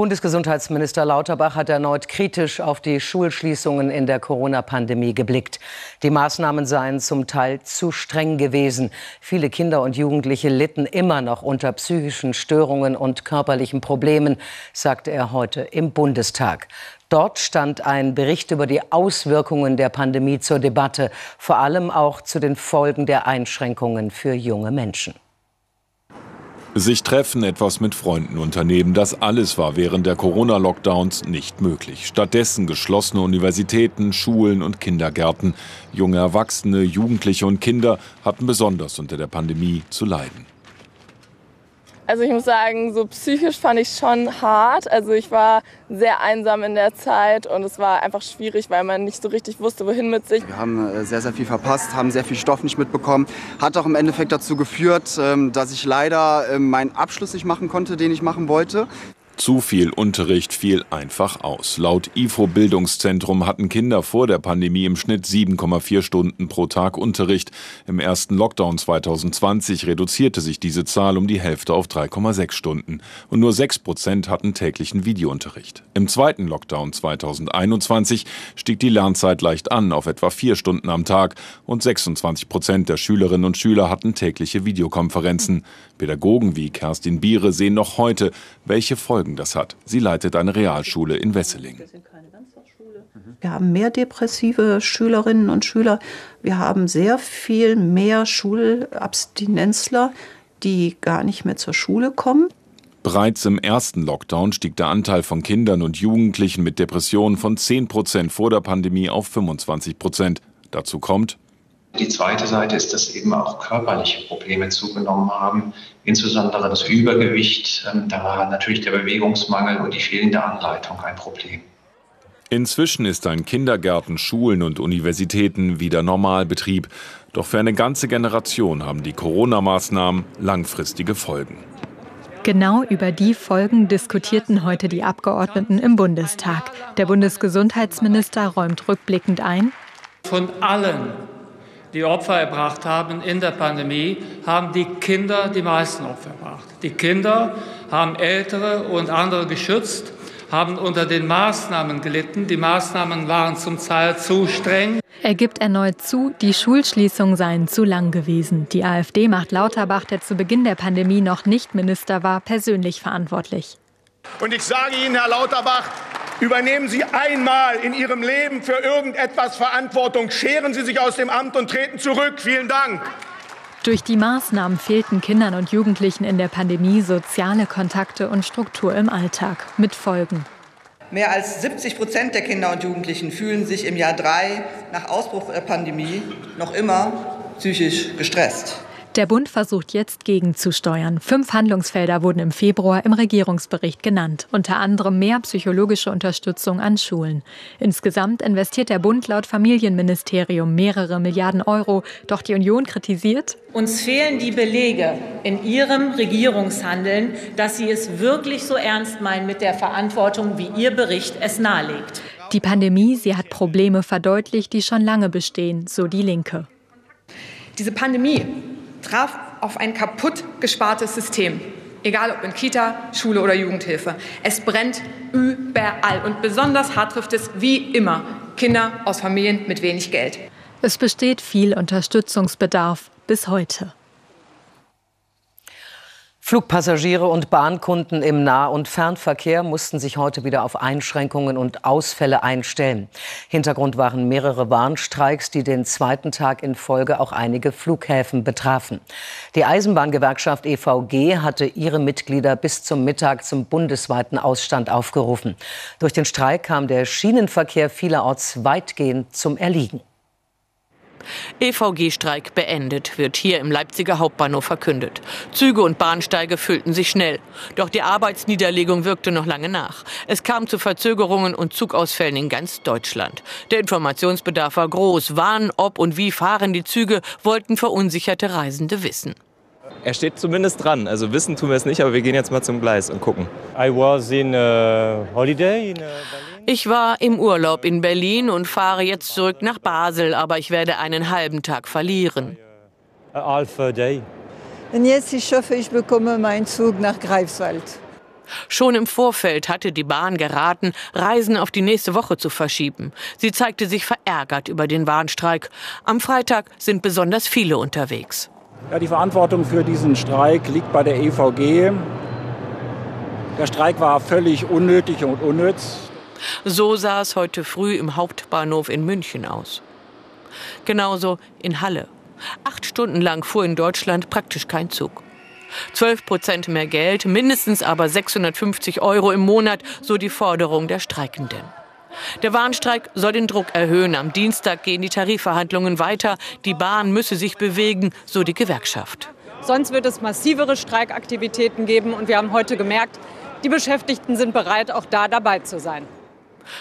Bundesgesundheitsminister Lauterbach hat erneut kritisch auf die Schulschließungen in der Corona-Pandemie geblickt. Die Maßnahmen seien zum Teil zu streng gewesen. Viele Kinder und Jugendliche litten immer noch unter psychischen Störungen und körperlichen Problemen, sagte er heute im Bundestag. Dort stand ein Bericht über die Auswirkungen der Pandemie zur Debatte, vor allem auch zu den Folgen der Einschränkungen für junge Menschen. Sich treffen, etwas mit Freunden unternehmen, das alles war während der Corona-Lockdowns nicht möglich. Stattdessen geschlossene Universitäten, Schulen und Kindergärten. Junge Erwachsene, Jugendliche und Kinder hatten besonders unter der Pandemie zu leiden. Also ich muss sagen, so psychisch fand ich schon hart. Also ich war sehr einsam in der Zeit und es war einfach schwierig, weil man nicht so richtig wusste, wohin mit sich. Wir haben äh, sehr, sehr viel verpasst, haben sehr viel Stoff nicht mitbekommen. Hat auch im Endeffekt dazu geführt, ähm, dass ich leider ähm, meinen Abschluss nicht machen konnte, den ich machen wollte. Zu viel Unterricht fiel einfach aus. Laut IFO Bildungszentrum hatten Kinder vor der Pandemie im Schnitt 7,4 Stunden pro Tag Unterricht. Im ersten Lockdown 2020 reduzierte sich diese Zahl um die Hälfte auf 3,6 Stunden. Und nur 6 Prozent hatten täglichen Videounterricht. Im zweiten Lockdown 2021 stieg die Lernzeit leicht an auf etwa vier Stunden am Tag und 26 Prozent der Schülerinnen und Schüler hatten tägliche Videokonferenzen. Pädagogen wie Kerstin Biere sehen noch heute, welche Folgen Folgen das hat. Sie leitet eine Realschule in Wesseling. Wir haben mehr depressive Schülerinnen und Schüler. Wir haben sehr viel mehr Schulabstinenzler, die gar nicht mehr zur Schule kommen. Bereits im ersten Lockdown stieg der Anteil von Kindern und Jugendlichen mit Depressionen von 10 Prozent vor der Pandemie auf 25 Prozent. Dazu kommt, die zweite Seite ist, dass eben auch körperliche Probleme zugenommen haben, insbesondere das Übergewicht. Ähm, da war natürlich der Bewegungsmangel und die fehlende Anleitung ein Problem. Inzwischen ist ein Kindergärten, Schulen und Universitäten wieder Normalbetrieb. Doch für eine ganze Generation haben die Corona-Maßnahmen langfristige Folgen. Genau über die Folgen diskutierten heute die Abgeordneten im Bundestag. Der Bundesgesundheitsminister räumt rückblickend ein. Von allen die Opfer erbracht haben in der Pandemie, haben die Kinder die meisten Opfer erbracht. Die Kinder haben Ältere und andere geschützt, haben unter den Maßnahmen gelitten. Die Maßnahmen waren zum Teil zu streng. Er gibt erneut zu, die Schulschließungen seien zu lang gewesen. Die AfD macht Lauterbach, der zu Beginn der Pandemie noch nicht Minister war, persönlich verantwortlich. Und ich sage Ihnen, Herr Lauterbach, Übernehmen Sie einmal in Ihrem Leben für irgendetwas Verantwortung. Scheren Sie sich aus dem Amt und treten zurück. Vielen Dank. Durch die Maßnahmen fehlten Kindern und Jugendlichen in der Pandemie soziale Kontakte und Struktur im Alltag. Mit Folgen. Mehr als 70 Prozent der Kinder und Jugendlichen fühlen sich im Jahr drei nach Ausbruch der Pandemie noch immer psychisch gestresst. Der Bund versucht jetzt gegenzusteuern. Fünf Handlungsfelder wurden im Februar im Regierungsbericht genannt, unter anderem mehr psychologische Unterstützung an Schulen. Insgesamt investiert der Bund laut Familienministerium mehrere Milliarden Euro, doch die Union kritisiert, uns fehlen die Belege in Ihrem Regierungshandeln, dass Sie es wirklich so ernst meinen mit der Verantwortung, wie Ihr Bericht es nahelegt. Die Pandemie, sie hat Probleme verdeutlicht, die schon lange bestehen, so die Linke. Diese Pandemie traf auf ein kaputt gespartes System. Egal ob in Kita, Schule oder Jugendhilfe. Es brennt überall. Und besonders hart trifft es, wie immer, Kinder aus Familien mit wenig Geld. Es besteht viel Unterstützungsbedarf bis heute. Flugpassagiere und Bahnkunden im Nah- und Fernverkehr mussten sich heute wieder auf Einschränkungen und Ausfälle einstellen. Hintergrund waren mehrere Warnstreiks, die den zweiten Tag in Folge auch einige Flughäfen betrafen. Die Eisenbahngewerkschaft EVG hatte ihre Mitglieder bis zum Mittag zum bundesweiten Ausstand aufgerufen. Durch den Streik kam der Schienenverkehr vielerorts weitgehend zum Erliegen. EVG-Streik beendet, wird hier im Leipziger Hauptbahnhof verkündet. Züge und Bahnsteige füllten sich schnell. Doch die Arbeitsniederlegung wirkte noch lange nach. Es kam zu Verzögerungen und Zugausfällen in ganz Deutschland. Der Informationsbedarf war groß. Wann, ob und wie fahren die Züge, wollten verunsicherte Reisende wissen. Er steht zumindest dran. Also wissen tun wir es nicht, aber wir gehen jetzt mal zum Gleis und gucken. I was in uh, holiday in uh, Ich war im Urlaub in Berlin und fahre jetzt zurück nach Basel, aber ich werde einen halben Tag verlieren. Und jetzt, ich hoffe, ich bekomme meinen Zug nach Greifswald. Schon im Vorfeld hatte die Bahn geraten, Reisen auf die nächste Woche zu verschieben. Sie zeigte sich verärgert über den Warnstreik. Am Freitag sind besonders viele unterwegs. Ja, die Verantwortung für diesen Streik liegt bei der EVG. Der Streik war völlig unnötig und unnütz. So sah es heute früh im Hauptbahnhof in München aus. Genauso in Halle. Acht Stunden lang fuhr in Deutschland praktisch kein Zug. 12 Prozent mehr Geld, mindestens aber 650 Euro im Monat, so die Forderung der Streikenden. Der Warnstreik soll den Druck erhöhen. Am Dienstag gehen die Tarifverhandlungen weiter. Die Bahn müsse sich bewegen, so die Gewerkschaft. Sonst wird es massivere Streikaktivitäten geben. Und wir haben heute gemerkt, die Beschäftigten sind bereit, auch da dabei zu sein.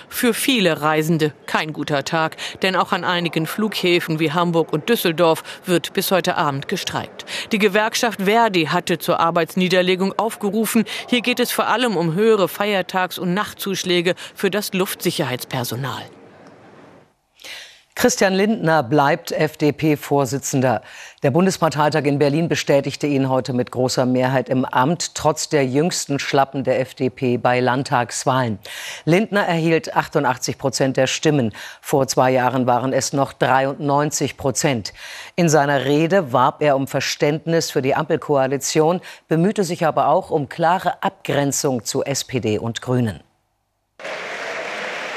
Für viele Reisende kein guter Tag, denn auch an einigen Flughäfen wie Hamburg und Düsseldorf wird bis heute Abend gestreikt. Die Gewerkschaft Verdi hatte zur Arbeitsniederlegung aufgerufen. Hier geht es vor allem um höhere Feiertags- und Nachtzuschläge für das Luftsicherheitspersonal. Christian Lindner bleibt FDP-Vorsitzender. Der Bundesparteitag in Berlin bestätigte ihn heute mit großer Mehrheit im Amt, trotz der jüngsten Schlappen der FDP bei Landtagswahlen. Lindner erhielt 88 Prozent der Stimmen. Vor zwei Jahren waren es noch 93 Prozent. In seiner Rede warb er um Verständnis für die Ampelkoalition, bemühte sich aber auch um klare Abgrenzung zu SPD und Grünen.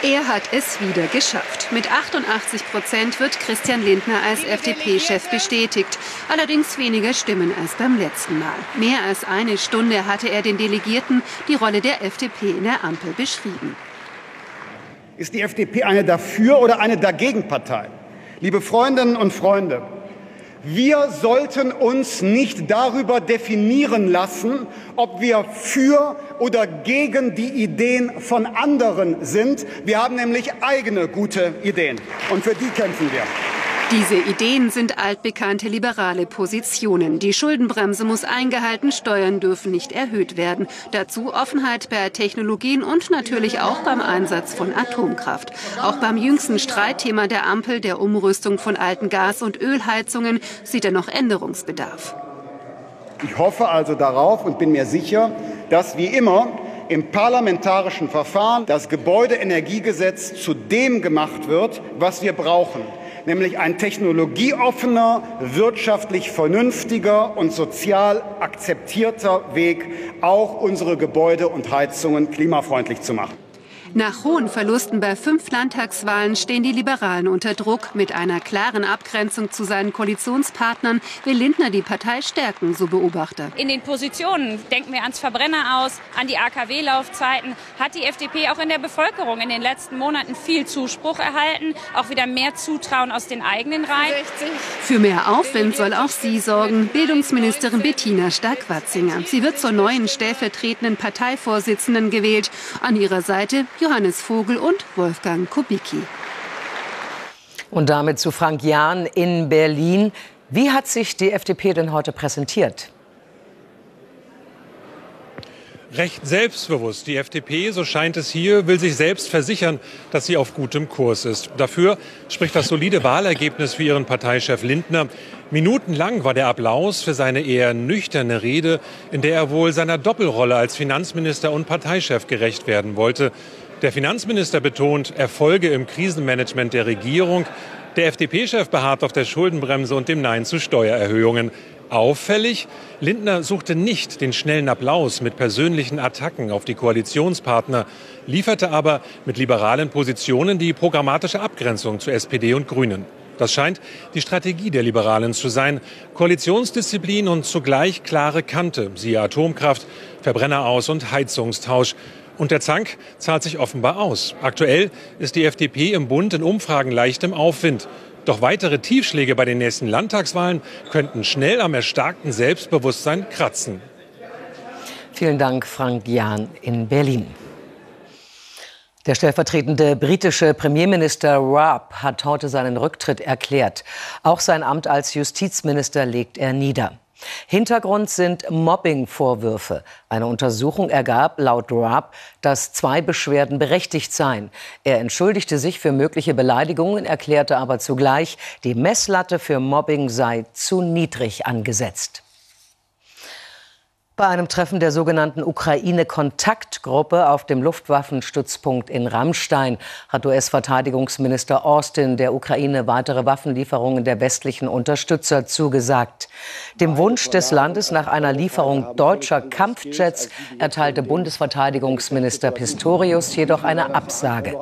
Er hat es wieder geschafft. Mit 88 Prozent wird Christian Lindner als FDP-Chef bestätigt. Allerdings weniger Stimmen als beim letzten Mal. Mehr als eine Stunde hatte er den Delegierten die Rolle der FDP in der Ampel beschrieben. Ist die FDP eine Dafür- oder eine Dagegenpartei? Liebe Freundinnen und Freunde, wir sollten uns nicht darüber definieren lassen, ob wir für oder gegen die Ideen von anderen sind. Wir haben nämlich eigene gute Ideen und für die kämpfen wir. Diese Ideen sind altbekannte liberale Positionen. Die Schuldenbremse muss eingehalten, Steuern dürfen nicht erhöht werden. Dazu Offenheit bei Technologien und natürlich auch beim Einsatz von Atomkraft. Auch beim jüngsten Streitthema der Ampel, der Umrüstung von alten Gas- und Ölheizungen, sieht er noch Änderungsbedarf. Ich hoffe also darauf und bin mir sicher, dass wie immer im parlamentarischen Verfahren das Gebäudeenergiegesetz zu dem gemacht wird, was wir brauchen nämlich ein technologieoffener, wirtschaftlich vernünftiger und sozial akzeptierter Weg, auch unsere Gebäude und Heizungen klimafreundlich zu machen. Nach hohen Verlusten bei fünf Landtagswahlen stehen die Liberalen unter Druck. Mit einer klaren Abgrenzung zu seinen Koalitionspartnern will Lindner die Partei stärken, so Beobachter. In den Positionen, denken wir ans Verbrenner aus, an die AKW-Laufzeiten, hat die FDP auch in der Bevölkerung in den letzten Monaten viel Zuspruch erhalten, auch wieder mehr Zutrauen aus den eigenen Reihen. Für mehr Aufwind soll auch sie sorgen, Bildungsministerin Bettina Stark-Watzinger. Sie wird zur neuen stellvertretenden Parteivorsitzenden gewählt. An ihrer Seite Johannes Vogel und Wolfgang Kubicki. Und damit zu Frank Jahn in Berlin. Wie hat sich die FDP denn heute präsentiert? recht selbstbewusst. Die FDP, so scheint es hier, will sich selbst versichern, dass sie auf gutem Kurs ist. Dafür spricht das solide Wahlergebnis für ihren Parteichef Lindner. Minutenlang war der Applaus für seine eher nüchterne Rede, in der er wohl seiner Doppelrolle als Finanzminister und Parteichef gerecht werden wollte. Der Finanzminister betont Erfolge im Krisenmanagement der Regierung. Der FDP-Chef beharrt auf der Schuldenbremse und dem Nein zu Steuererhöhungen. Auffällig, Lindner suchte nicht den schnellen Applaus mit persönlichen Attacken auf die Koalitionspartner, lieferte aber mit liberalen Positionen die programmatische Abgrenzung zu SPD und Grünen. Das scheint die Strategie der Liberalen zu sein. Koalitionsdisziplin und zugleich klare Kante, siehe Atomkraft, Verbrenner aus und Heizungstausch. Und der Zank zahlt sich offenbar aus. Aktuell ist die FDP im Bund in Umfragen leicht im Aufwind. Doch weitere Tiefschläge bei den nächsten Landtagswahlen könnten schnell am erstarkten Selbstbewusstsein kratzen. Vielen Dank, Frank Jahn in Berlin. Der stellvertretende britische Premierminister Raab hat heute seinen Rücktritt erklärt. Auch sein Amt als Justizminister legt er nieder. Hintergrund sind Mobbing-Vorwürfe. Eine Untersuchung ergab laut Raab, dass zwei Beschwerden berechtigt seien. Er entschuldigte sich für mögliche Beleidigungen, erklärte aber zugleich, die Messlatte für Mobbing sei zu niedrig angesetzt. Bei einem Treffen der sogenannten Ukraine-Kontaktgruppe auf dem Luftwaffenstützpunkt in Rammstein hat US-Verteidigungsminister Austin der Ukraine weitere Waffenlieferungen der westlichen Unterstützer zugesagt. Dem Wunsch des Landes nach einer Lieferung deutscher Kampfjets erteilte Bundesverteidigungsminister Pistorius jedoch eine Absage.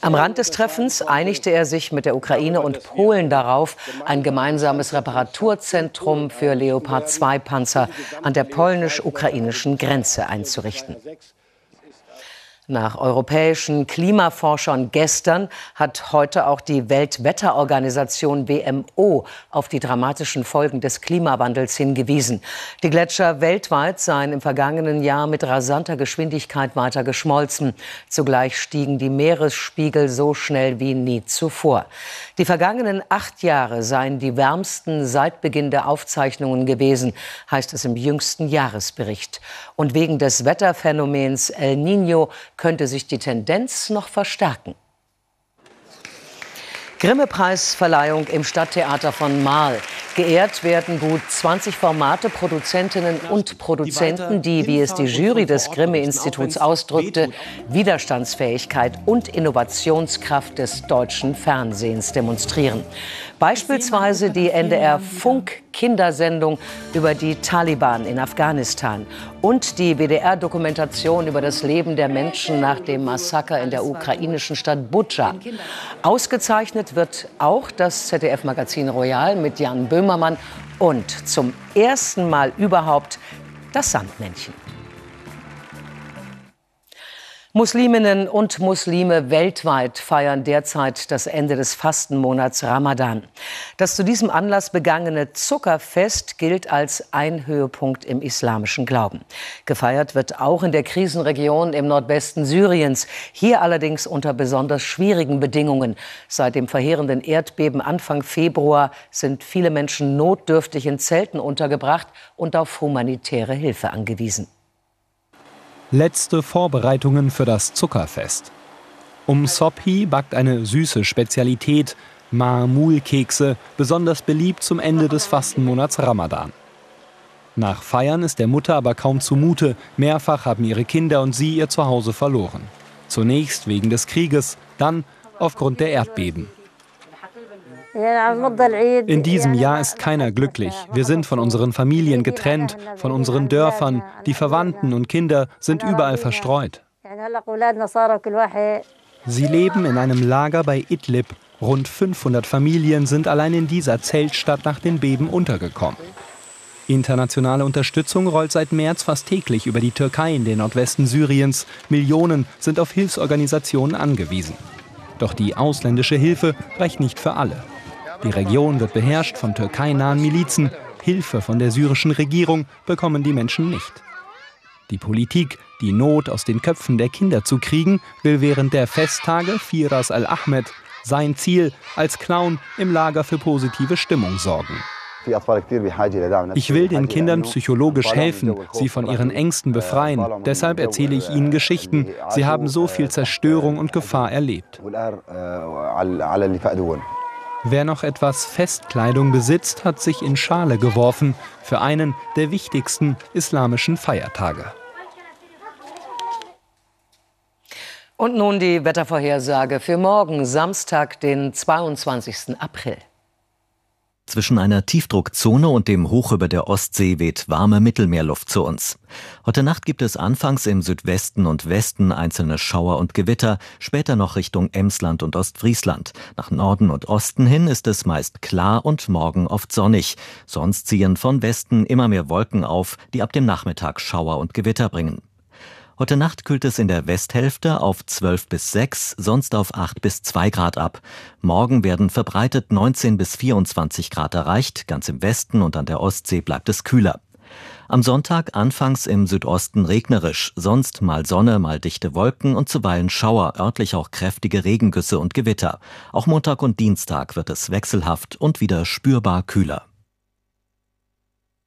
Am Rand des Treffens einigte er sich mit der Ukraine und Polen darauf, ein gemeinsames Reparaturzentrum für Leopard-2-Panzer an der Pol polnisch-ukrainischen Grenze einzurichten. Nach europäischen Klimaforschern gestern hat heute auch die Weltwetterorganisation WMO auf die dramatischen Folgen des Klimawandels hingewiesen. Die Gletscher weltweit seien im vergangenen Jahr mit rasanter Geschwindigkeit weiter geschmolzen. Zugleich stiegen die Meeresspiegel so schnell wie nie zuvor. Die vergangenen acht Jahre seien die wärmsten seit Beginn der Aufzeichnungen gewesen, heißt es im jüngsten Jahresbericht. Und wegen des Wetterphänomens El Niño könnte sich die Tendenz noch verstärken. Grimme-Preisverleihung im Stadttheater von Marl. Geehrt werden gut 20 Formate, Produzentinnen und Produzenten, die, wie es die Jury des Grimme-Instituts ausdrückte, Widerstandsfähigkeit und Innovationskraft des deutschen Fernsehens demonstrieren. Beispielsweise die NDR Funk Kindersendung über die Taliban in Afghanistan und die WDR-Dokumentation über das Leben der Menschen nach dem Massaker in der ukrainischen Stadt Butscha. Ausgezeichnet wird auch das ZDF-Magazin Royal mit Jan Böhmermann und zum ersten Mal überhaupt das Sandmännchen. Musliminnen und Muslime weltweit feiern derzeit das Ende des Fastenmonats Ramadan. Das zu diesem Anlass begangene Zuckerfest gilt als ein Höhepunkt im islamischen Glauben. Gefeiert wird auch in der Krisenregion im Nordwesten Syriens, hier allerdings unter besonders schwierigen Bedingungen. Seit dem verheerenden Erdbeben Anfang Februar sind viele Menschen notdürftig in Zelten untergebracht und auf humanitäre Hilfe angewiesen letzte Vorbereitungen für das Zuckerfest. Um Sophi backt eine süße Spezialität, Ma'amul-Kekse, besonders beliebt zum Ende des Fastenmonats Ramadan. Nach Feiern ist der Mutter aber kaum zumute. Mehrfach haben ihre Kinder und sie ihr Zuhause verloren. Zunächst wegen des Krieges, dann aufgrund der Erdbeben. In diesem Jahr ist keiner glücklich. Wir sind von unseren Familien getrennt, von unseren Dörfern. Die Verwandten und Kinder sind überall verstreut. Sie leben in einem Lager bei Idlib. Rund 500 Familien sind allein in dieser Zeltstadt nach den Beben untergekommen. Internationale Unterstützung rollt seit März fast täglich über die Türkei in den Nordwesten Syriens. Millionen sind auf Hilfsorganisationen angewiesen. Doch die ausländische Hilfe reicht nicht für alle. Die Region wird beherrscht von türkeinahen Milizen. Hilfe von der syrischen Regierung bekommen die Menschen nicht. Die Politik, die Not aus den Köpfen der Kinder zu kriegen, will während der Festtage Firas al-Ahmed sein Ziel als Clown im Lager für positive Stimmung sorgen. Ich will den Kindern psychologisch helfen, sie von ihren Ängsten befreien. Deshalb erzähle ich ihnen Geschichten. Sie haben so viel Zerstörung und Gefahr erlebt. Wer noch etwas Festkleidung besitzt, hat sich in Schale geworfen für einen der wichtigsten islamischen Feiertage. Und nun die Wettervorhersage für morgen, Samstag, den 22. April. Zwischen einer Tiefdruckzone und dem Hoch über der Ostsee weht warme Mittelmeerluft zu uns. Heute Nacht gibt es anfangs im Südwesten und Westen einzelne Schauer und Gewitter, später noch Richtung Emsland und Ostfriesland. Nach Norden und Osten hin ist es meist klar und morgen oft sonnig. Sonst ziehen von Westen immer mehr Wolken auf, die ab dem Nachmittag Schauer und Gewitter bringen. Heute Nacht kühlt es in der Westhälfte auf 12 bis 6, sonst auf 8 bis 2 Grad ab. Morgen werden verbreitet 19 bis 24 Grad erreicht, ganz im Westen und an der Ostsee bleibt es kühler. Am Sonntag anfangs im Südosten regnerisch, sonst mal Sonne, mal dichte Wolken und zuweilen Schauer, örtlich auch kräftige Regengüsse und Gewitter. Auch Montag und Dienstag wird es wechselhaft und wieder spürbar kühler.